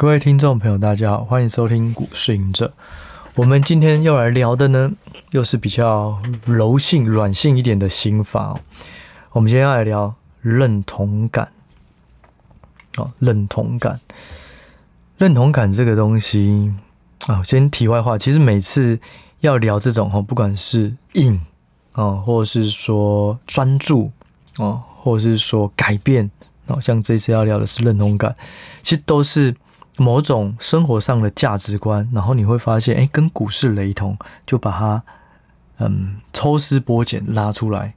各位听众朋友，大家好，欢迎收听股市隐者。我们今天要来聊的呢，又是比较柔性、软性一点的心法。我们今天要来聊认同感。哦，认同感，认同感这个东西啊，先题外话，其实每次要聊这种哈，不管是硬啊，或者是说专注啊，或者是说改变啊，像这次要聊的是认同感，其实都是。某种生活上的价值观，然后你会发现，哎，跟股市雷同，就把它嗯抽丝剥茧拉出来。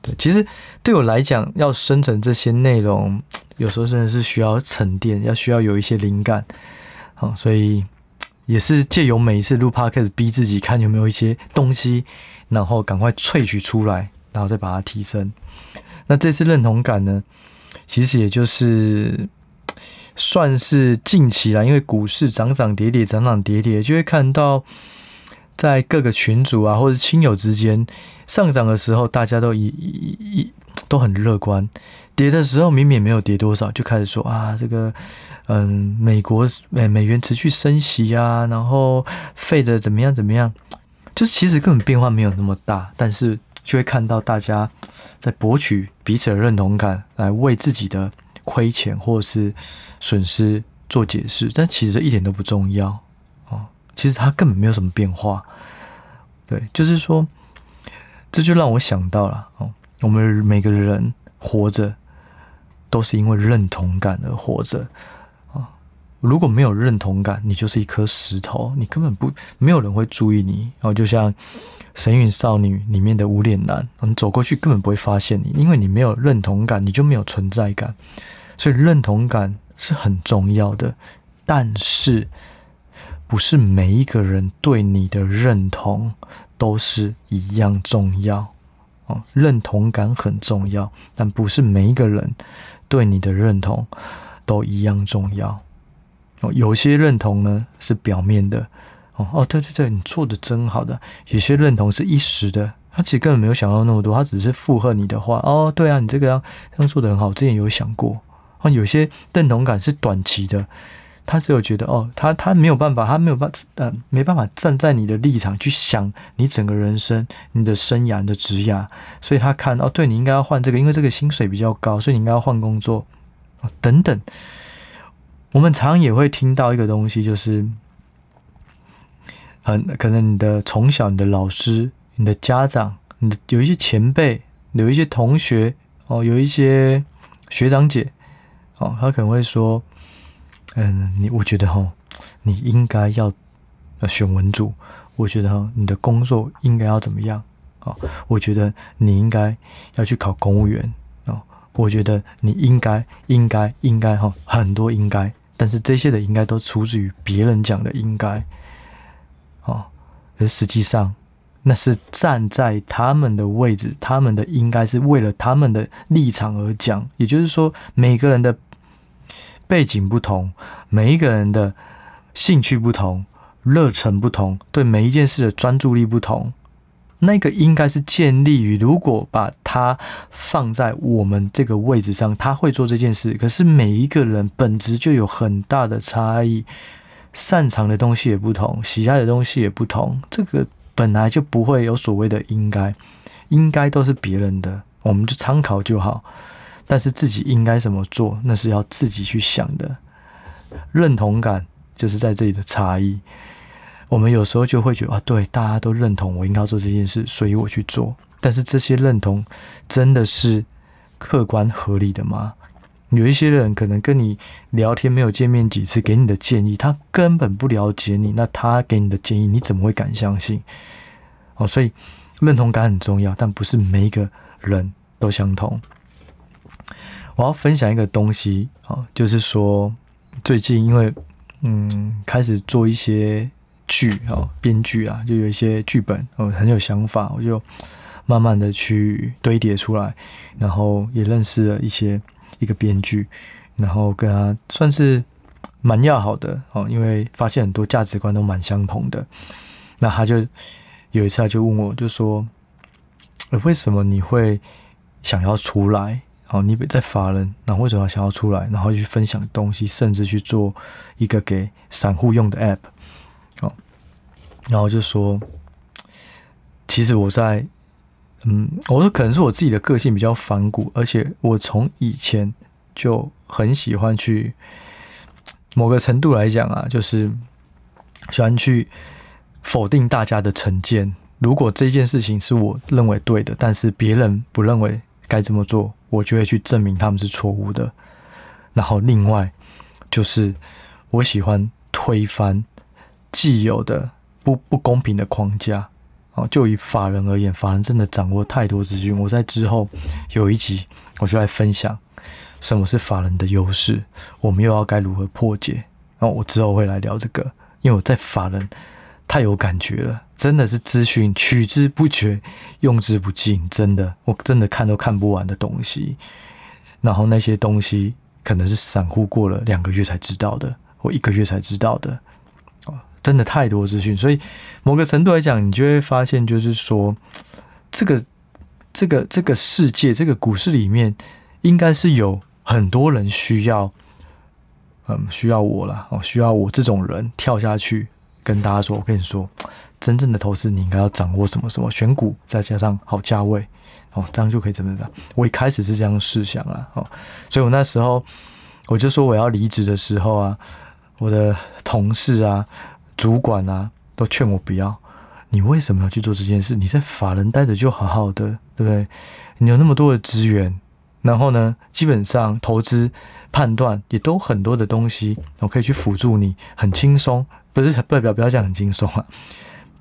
对，其实对我来讲，要生成这些内容，有时候真的是需要沉淀，要需要有一些灵感。好，所以也是借由每一次录 podcast 逼自己看有没有一些东西，然后赶快萃取出来，然后再把它提升。那这次认同感呢，其实也就是。算是近期啦，因为股市涨涨跌跌，涨涨跌跌，就会看到在各个群组啊，或者亲友之间，上涨的时候大家都一一一都很乐观，跌的时候明明没有跌多少，就开始说啊，这个嗯，美国美美元持续升息啊，然后费的怎么样怎么样，就是其实根本变化没有那么大，但是就会看到大家在博取彼此的认同感，来为自己的。亏钱或是损失做解释，但其实一点都不重要哦。其实它根本没有什么变化。对，就是说，这就让我想到了哦。我们每个人活着都是因为认同感而活着啊。如果没有认同感，你就是一颗石头，你根本不没有人会注意你。然后就像《神隐少女》里面的无脸男，你走过去根本不会发现你，因为你没有认同感，你就没有存在感。所以认同感是很重要的，但是不是每一个人对你的认同都是一样重要哦。认同感很重要，但不是每一个人对你的认同都一样重要哦。有些认同呢是表面的哦哦，对对对，你做的真好的。有些认同是一时的，他其实根本没有想到那么多，他只是附和你的话哦。对啊，你这个样这样做的很好，之前有想过。啊，有些认同感是短期的，他只有觉得哦，他他没有办法，他没有办法，呃，没办法站在你的立场去想你整个人生、你的生涯、你的职涯，所以他看哦，对，你应该要换这个，因为这个薪水比较高，所以你应该要换工作，等等。我们常也会听到一个东西，就是很可能你的从小、你的老师、你的家长、你的有一些前辈、有一些同学哦，有一些学长姐。哦，他可能会说，嗯，你我觉得哈，你应该要选文组，我觉得哈，你的工作应该要怎么样？哦，我觉得你应该要去考公务员哦，我觉得你应该应该应该哈，很多应该，但是这些的应该都出自于别人讲的应该，哦，而实际上。那是站在他们的位置，他们的应该是为了他们的立场而讲。也就是说，每个人的背景不同，每一个人的兴趣不同，热忱不同，对每一件事的专注力不同。那个应该是建立于，如果把他放在我们这个位置上，他会做这件事。可是每一个人本质就有很大的差异，擅长的东西也不同，喜爱的东西也不同。这个。本来就不会有所谓的应该，应该都是别人的，我们就参考就好。但是自己应该怎么做，那是要自己去想的。认同感就是在这里的差异。我们有时候就会觉得啊，对，大家都认同我应该做这件事，所以我去做。但是这些认同真的是客观合理的吗？有一些人可能跟你聊天没有见面几次，给你的建议他根本不了解你，那他给你的建议你怎么会敢相信？哦，所以认同感很重要，但不是每一个人都相同。我要分享一个东西啊，就是说最近因为嗯开始做一些剧啊，编剧啊，就有一些剧本哦，很有想法，我就慢慢的去堆叠出来，然后也认识了一些。一个编剧，然后跟他算是蛮要好的哦，因为发现很多价值观都蛮相同的。那他就有一次他就问我，就说：“为什么你会想要出来？好，你在法人，然后为什么要想要出来，然后去分享东西，甚至去做一个给散户用的 App，好，然后就说，其实我在，嗯，我说可能是我自己的个性比较反骨，而且我从以前就很喜欢去，某个程度来讲啊，就是喜欢去否定大家的成见。如果这件事情是我认为对的，但是别人不认为该这么做，我就会去证明他们是错误的。然后另外就是我喜欢推翻既有的不不公平的框架。哦，就以法人而言，法人真的掌握太多资讯。我在之后有一集我就来分享什么是法人的优势，我们又要该如何破解。然后我之后会来聊这个，因为我在法人太有感觉了。真的是资讯取之不绝，用之不尽，真的，我真的看都看不完的东西。然后那些东西可能是散户过了两个月才知道的，或一个月才知道的，哦，真的太多资讯。所以某个程度来讲，你就会发现，就是说，这个这个这个世界，这个股市里面，应该是有很多人需要，嗯，需要我了，哦，需要我这种人跳下去跟大家说，我跟你说。真正的投资，你应该要掌握什么什么选股，再加上好价位，哦，这样就可以怎么样？我一开始是这样试想啊，哦，所以我那时候我就说我要离职的时候啊，我的同事啊、主管啊都劝我不要。你为什么要去做这件事？你在法人待着就好好的，对不对？你有那么多的资源，然后呢，基本上投资判断也都很多的东西，我可以去辅助你，很轻松。不是代表不要讲很轻松啊。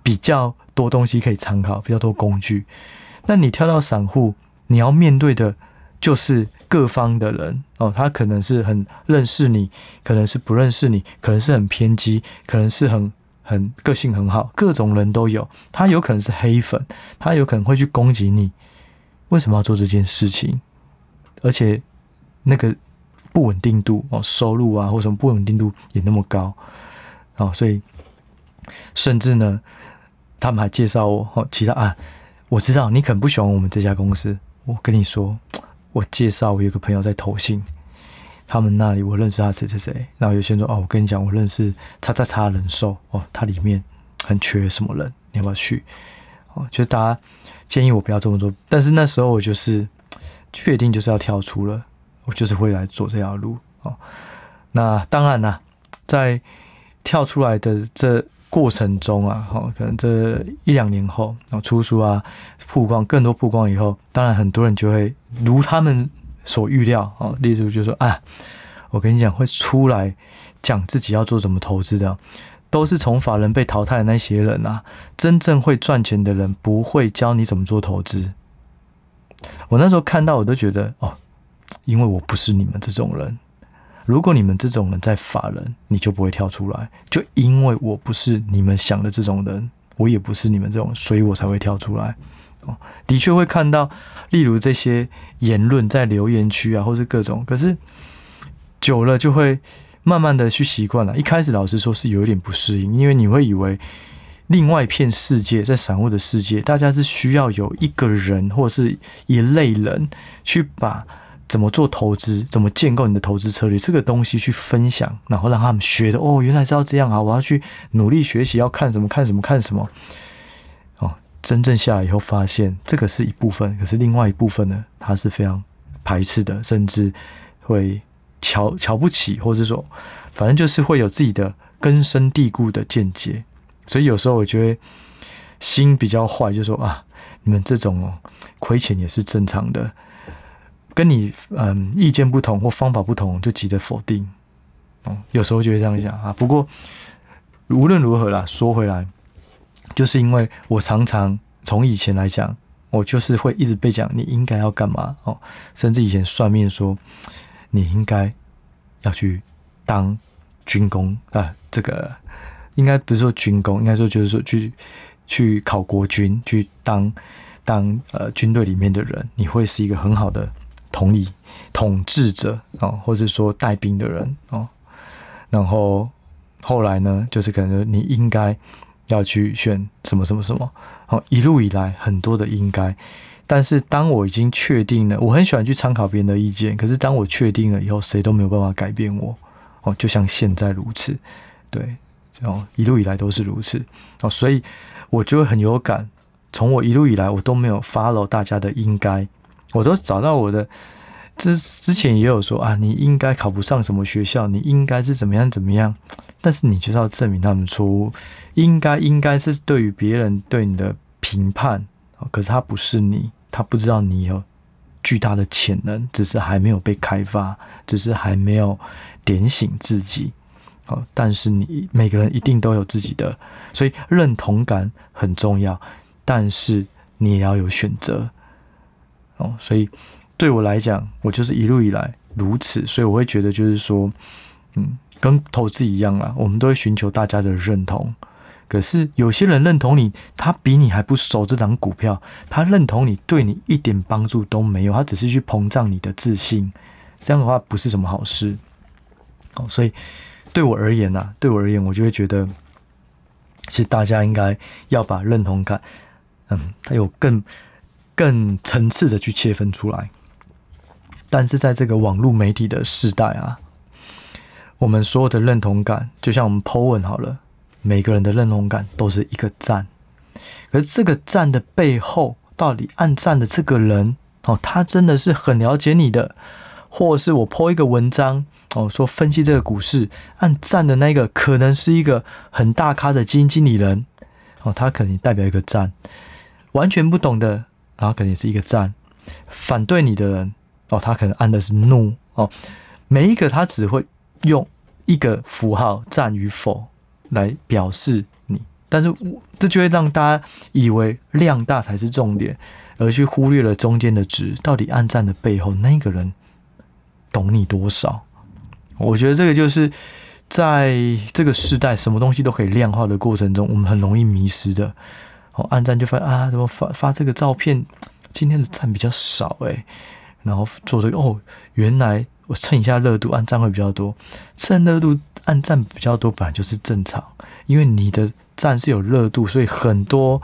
比较多东西可以参考，比较多工具。那你跳到散户，你要面对的就是各方的人哦，他可能是很认识你，可能是不认识你，可能是很偏激，可能是很很个性很好，各种人都有。他有可能是黑粉，他有可能会去攻击你。为什么要做这件事情？而且那个不稳定度哦，收入啊或什么不稳定度也那么高哦，所以甚至呢。他们还介绍我哦，其他啊，我知道你可能不喜欢我们这家公司。我跟你说，我介绍我有个朋友在投信，他们那里我认识他谁谁谁。然后有些人说哦，我跟你讲，我认识叉叉叉人寿哦，他里面很缺什么人，你要不要去？哦，就是大家建议我不要这么做，但是那时候我就是确定就是要跳出了，我就是会来做这条路哦。那当然啦，在跳出来的这。过程中啊，哈，可能这一两年后，然后出书啊，曝光更多曝光以后，当然很多人就会如他们所预料啊，例如就说啊，我跟你讲，会出来讲自己要做什么投资的，都是从法人被淘汰的那些人啊，真正会赚钱的人不会教你怎么做投资。我那时候看到，我都觉得哦，因为我不是你们这种人。如果你们这种人在法人，你就不会跳出来。就因为我不是你们想的这种人，我也不是你们这种，所以我才会跳出来。哦，的确会看到，例如这些言论在留言区啊，或是各种，可是久了就会慢慢的去习惯了。一开始老实说是有一点不适应，因为你会以为另外一片世界，在散户的世界，大家是需要有一个人或者是一类人去把。怎么做投资？怎么建构你的投资策略？这个东西去分享，然后让他们学的哦，原来是要这样啊！我要去努力学习，要看什么看什么看什么。哦，真正下来以后发现，这个是一部分，可是另外一部分呢，他是非常排斥的，甚至会瞧瞧不起，或者说，反正就是会有自己的根深蒂固的见解。所以有时候我觉得心比较坏，就说啊，你们这种哦，亏钱也是正常的。跟你嗯意见不同或方法不同，就急着否定，哦，有时候就会这样想啊。不过无论如何啦，说回来，就是因为我常常从以前来讲，我就是会一直被讲你应该要干嘛哦，甚至以前算命说你应该要去当军工啊，这个应该不是说军工，应该说就是说去去考国军，去当当呃军队里面的人，你会是一个很好的。统理统治者啊，或者说带兵的人哦，然后后来呢，就是可能你应该要去选什么什么什么，好，一路以来很多的应该，但是当我已经确定了，我很喜欢去参考别人的意见。可是当我确定了以后，谁都没有办法改变我。哦，就像现在如此，对，哦，一路以来都是如此。哦，所以我就会很有感。从我一路以来，我都没有 follow 大家的应该，我都找到我的。之之前也有说啊，你应该考不上什么学校，你应该是怎么样怎么样。但是你就是要证明他们错误。应该应该是对于别人对你的评判，可是他不是你，他不知道你有巨大的潜能，只是还没有被开发，只是还没有点醒自己。哦，但是你每个人一定都有自己的，所以认同感很重要。但是你也要有选择。哦，所以对我来讲，我就是一路以来如此，所以我会觉得就是说，嗯，跟投资一样啦，我们都会寻求大家的认同。可是有些人认同你，他比你还不熟这档股票，他认同你，对你一点帮助都没有，他只是去膨胀你的自信，这样的话不是什么好事。哦，所以对我而言啊，对我而言，我就会觉得，其实大家应该要把认同感，嗯，它有更更层次的去切分出来。但是在这个网络媒体的时代啊，我们所有的认同感，就像我们 po 文好了。每个人的认同感都是一个赞，可是这个赞的背后，到底按赞的这个人哦，他真的是很了解你的，或是我 po 一个文章哦，说分析这个股市，按赞的那个可能是一个很大咖的基金经理人哦，他可能代表一个赞，完全不懂的，然后可能也是一个赞，反对你的人哦，他可能按的是怒哦，每一个他只会用一个符号赞与否。来表示你，但是这就会让大家以为量大才是重点，而去忽略了中间的值。到底按赞的背后那个人懂你多少？我觉得这个就是在这个时代，什么东西都可以量化的过程中，我们很容易迷失的。哦，按赞就发啊，怎么发发这个照片？今天的赞比较少诶。然后做这个哦，原来我蹭一下热度，按赞会比较多，蹭热度。按赞比较多，本来就是正常，因为你的赞是有热度，所以很多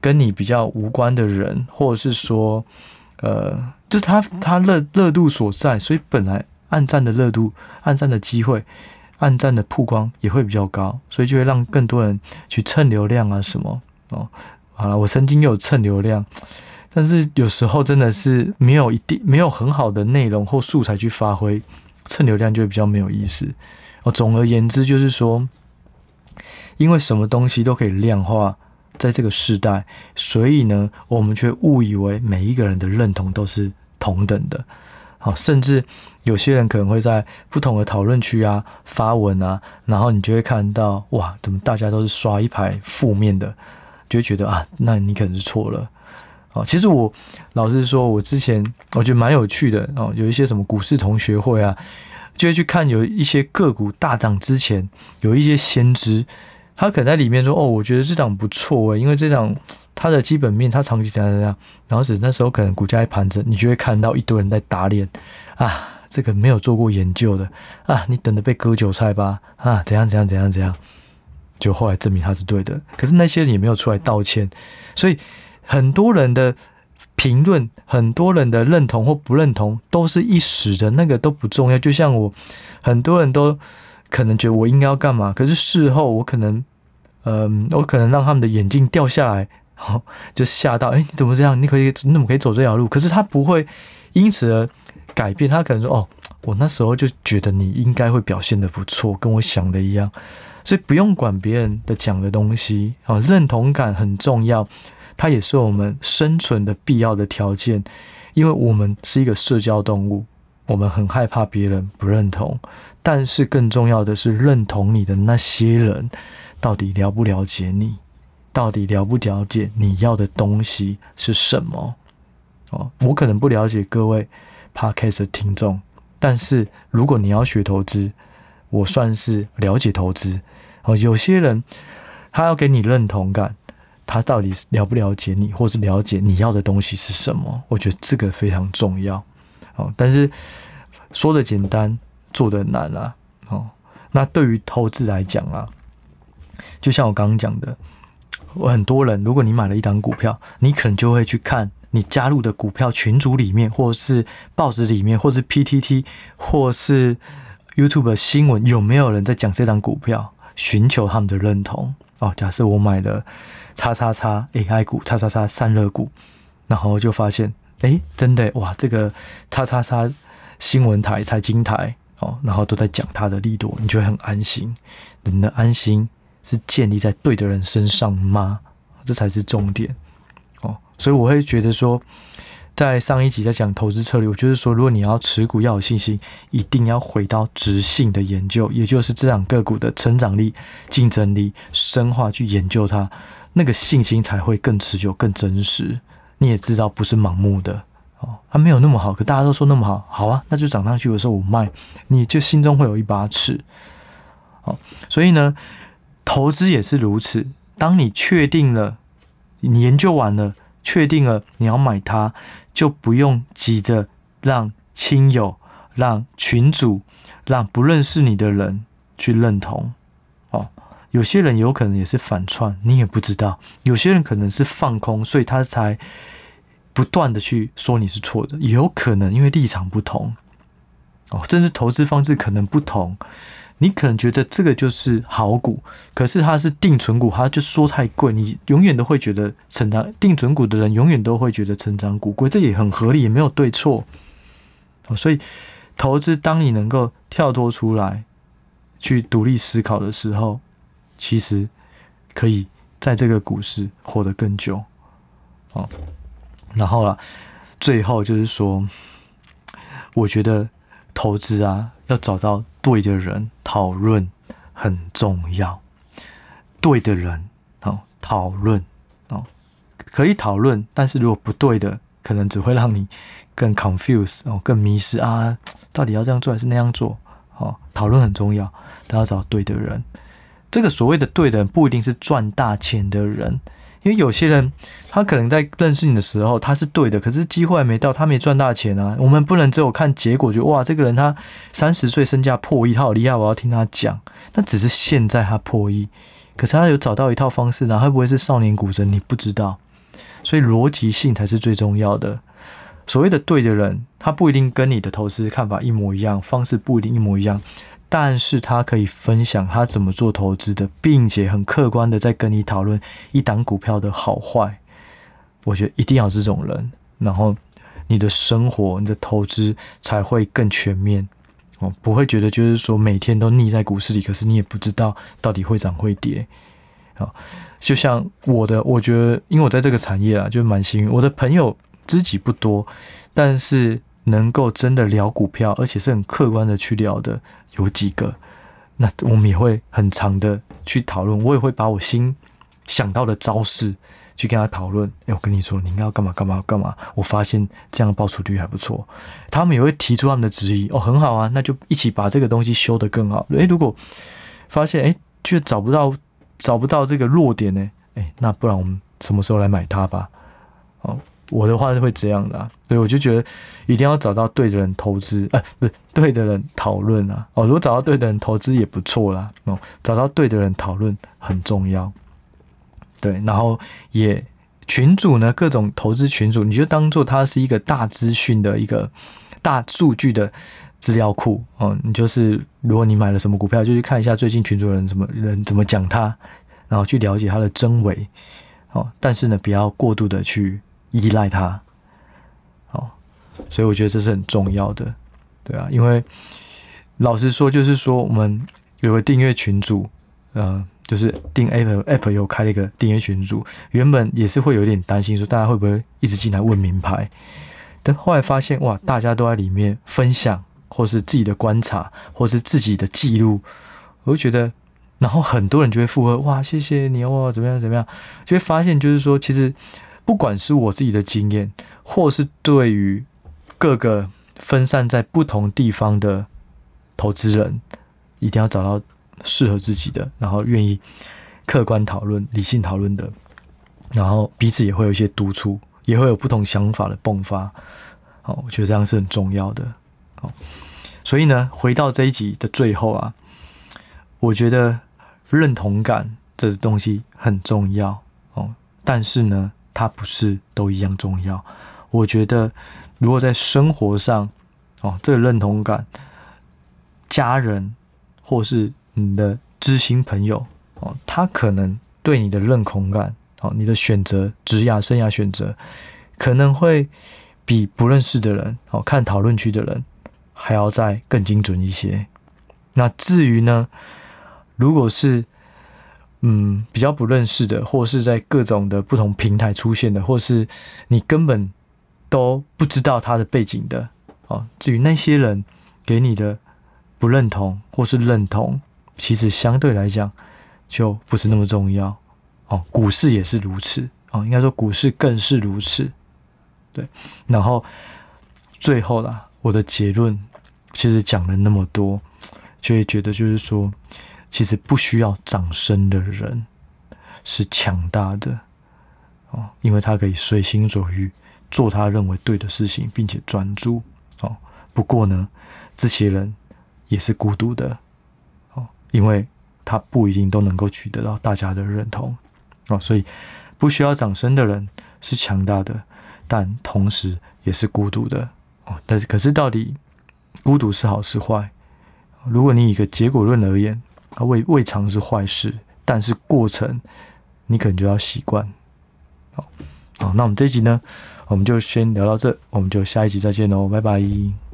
跟你比较无关的人，或者是说，呃，就是他他热热度所在，所以本来暗战的热度、暗战的机会、暗战的曝光也会比较高，所以就会让更多人去蹭流量啊什么哦。好了，我曾经有蹭流量，但是有时候真的是没有一定没有很好的内容或素材去发挥，蹭流量就会比较没有意思。哦，总而言之，就是说，因为什么东西都可以量化，在这个时代，所以呢，我们却误以为每一个人的认同都是同等的。好，甚至有些人可能会在不同的讨论区啊发文啊，然后你就会看到，哇，怎么大家都是刷一排负面的，就会觉得啊，那你可能是错了。哦，其实我老实说，我之前我觉得蛮有趣的哦，有一些什么股市同学会啊。就会去看有一些个股大涨之前，有一些先知，他可能在里面说：“哦，我觉得这档不错诶，因为这档它的基本面，它长期怎样怎样。”然后是那时候可能股价一盘整，你就会看到一堆人在打脸啊，这个没有做过研究的啊，你等着被割韭菜吧啊，怎样怎样怎样怎样，就后来证明他是对的，可是那些人也没有出来道歉，所以很多人的。评论很多人的认同或不认同都是一时的，那个都不重要。就像我，很多人都可能觉得我应该要干嘛，可是事后我可能，嗯、我可能让他们的眼镜掉下来，哦、就吓到，哎，你怎么这样？你可以，你怎么可以走这条路？可是他不会因此而改变，他可能说，哦，我那时候就觉得你应该会表现得不错，跟我想的一样，所以不用管别人的讲的东西，哦，认同感很重要。它也是我们生存的必要的条件，因为我们是一个社交动物，我们很害怕别人不认同。但是更重要的是，认同你的那些人到底了不了解你，到底了不了解你要的东西是什么？哦，我可能不了解各位 Podcast 的听众，但是如果你要学投资，我算是了解投资。哦，有些人他要给你认同感。他到底了不了解你，或是了解你要的东西是什么？我觉得这个非常重要。哦，但是说的简单，做的难啊。哦，那对于投资来讲啊，就像我刚刚讲的，我很多人，如果你买了一档股票，你可能就会去看你加入的股票群组里面，或是报纸里面，或是 PTT，或是 YouTube 新闻，有没有人在讲这档股票，寻求他们的认同？哦，假设我买了叉叉叉 AI 股，叉叉叉散热股，然后就发现，哎，真的哇，这个叉叉叉新闻台、财经台哦，然后都在讲它的利多，你就会很安心。你的安心是建立在对的人身上吗？这才是重点。所以我会觉得说，在上一集在讲投资策略，我就是说，如果你要持股要有信心，一定要回到质性的研究，也就是这两个股的成长力、竞争力、深化去研究它，那个信心才会更持久、更真实。你也知道，不是盲目的哦，它没有那么好，可大家都说那么好，好啊，那就涨上去的时候我卖，你就心中会有一把尺。哦，所以呢，投资也是如此。当你确定了，你研究完了，确定了你要买它，就不用急着让亲友、让群主、让不认识你的人去认同。哦，有些人有可能也是反串，你也不知道；有些人可能是放空，所以他才不断的去说你是错的。也有可能因为立场不同，哦，甚至投资方式可能不同。你可能觉得这个就是好股，可是它是定存股，它就说太贵，你永远都会觉得成长定存股的人永远都会觉得成长股贵，这也很合理，也没有对错。所以投资，当你能够跳脱出来去独立思考的时候，其实可以在这个股市活得更久。哦，然后啦，最后就是说，我觉得投资啊，要找到。对的人讨论很重要，对的人哦讨论哦可以讨论，但是如果不对的，可能只会让你更 confuse 哦更迷失啊，到底要这样做还是那样做？哦，讨论很重要，都要找对的人。这个所谓的对的人，不一定是赚大钱的人。因为有些人，他可能在认识你的时候他是对的，可是机会还没到，他没赚大钱啊。我们不能只有看结果，就哇，这个人他三十岁身价破亿，他好厉害，我要听他讲。那只是现在他破亿，可是他有找到一套方式呢，会不会是少年股神？你不知道，所以逻辑性才是最重要的。所谓的对的人，他不一定跟你的投资看法一模一样，方式不一定一模一样。但是他可以分享他怎么做投资的，并且很客观的在跟你讨论一档股票的好坏。我觉得一定要这种人，然后你的生活、你的投资才会更全面哦，不会觉得就是说每天都腻在股市里，可是你也不知道到底会涨会跌啊。就像我的，我觉得因为我在这个产业啊，就蛮幸运，我的朋友知己不多，但是能够真的聊股票，而且是很客观的去聊的。有几个，那我们也会很长的去讨论。我也会把我新想到的招式去跟他讨论。哎，我跟你说，你应该要干嘛干嘛干嘛。我发现这样的报酬率还不错。他们也会提出他们的质疑。哦，很好啊，那就一起把这个东西修得更好。诶，如果发现诶，却找不到找不到这个弱点呢？诶，那不然我们什么时候来买它吧？我的话是会这样的，所以我就觉得一定要找到对的人投资，呃，不是对的人讨论啊。哦，如果找到对的人投资也不错啦。哦，找到对的人讨论很重要。对，然后也群主呢，各种投资群主，你就当做它是一个大资讯的一个大数据的资料库哦。你就是如果你买了什么股票，就去看一下最近群组人什么人怎么讲它，然后去了解它的真伪。哦，但是呢，不要过度的去。依赖他，好，所以我觉得这是很重要的，对啊，因为老实说，就是说我们有个订阅群组，呃，就是订 Apple Apple 又开了一个订阅群组，原本也是会有点担心，说大家会不会一直进来问名牌，但后来发现哇，大家都在里面分享，或是自己的观察，或是自己的记录，我就觉得，然后很多人就会附和，哇，谢谢你哦，怎么样怎么样，就会发现就是说，其实。不管是我自己的经验，或是对于各个分散在不同地方的投资人，一定要找到适合自己的，然后愿意客观讨论、理性讨论的，然后彼此也会有一些督促，也会有不同想法的迸发。好，我觉得这样是很重要的。好，所以呢，回到这一集的最后啊，我觉得认同感这东西很重要哦，但是呢。它不是都一样重要。我觉得，如果在生活上，哦，这个认同感，家人或是你的知心朋友，哦，他可能对你的认同感，哦，你的选择、职业、生涯选择，可能会比不认识的人，哦，看讨论区的人，还要再更精准一些。那至于呢，如果是嗯比较不认识的，或是在各种的不同平台出现的，或是你根本都不知道他的背景的，哦，至于那些人给你的不认同或是认同，其实相对来讲就不是那么重要。哦，股市也是如此，哦，应该说股市更是如此。对，然后最后啦，我的结论其实讲了那么多，就会觉得就是说。其实不需要掌声的人是强大的哦，因为他可以随心所欲做他认为对的事情，并且专注哦。不过呢，这些人也是孤独的哦，因为他不一定都能够取得到大家的认同哦。所以不需要掌声的人是强大的，但同时也是孤独的哦。但是，可是到底孤独是好是坏？如果你以一个结果论而言。它未未尝是坏事，但是过程你可能就要习惯。好，好，那我们这一集呢，我们就先聊到这，我们就下一集再见喽，拜拜。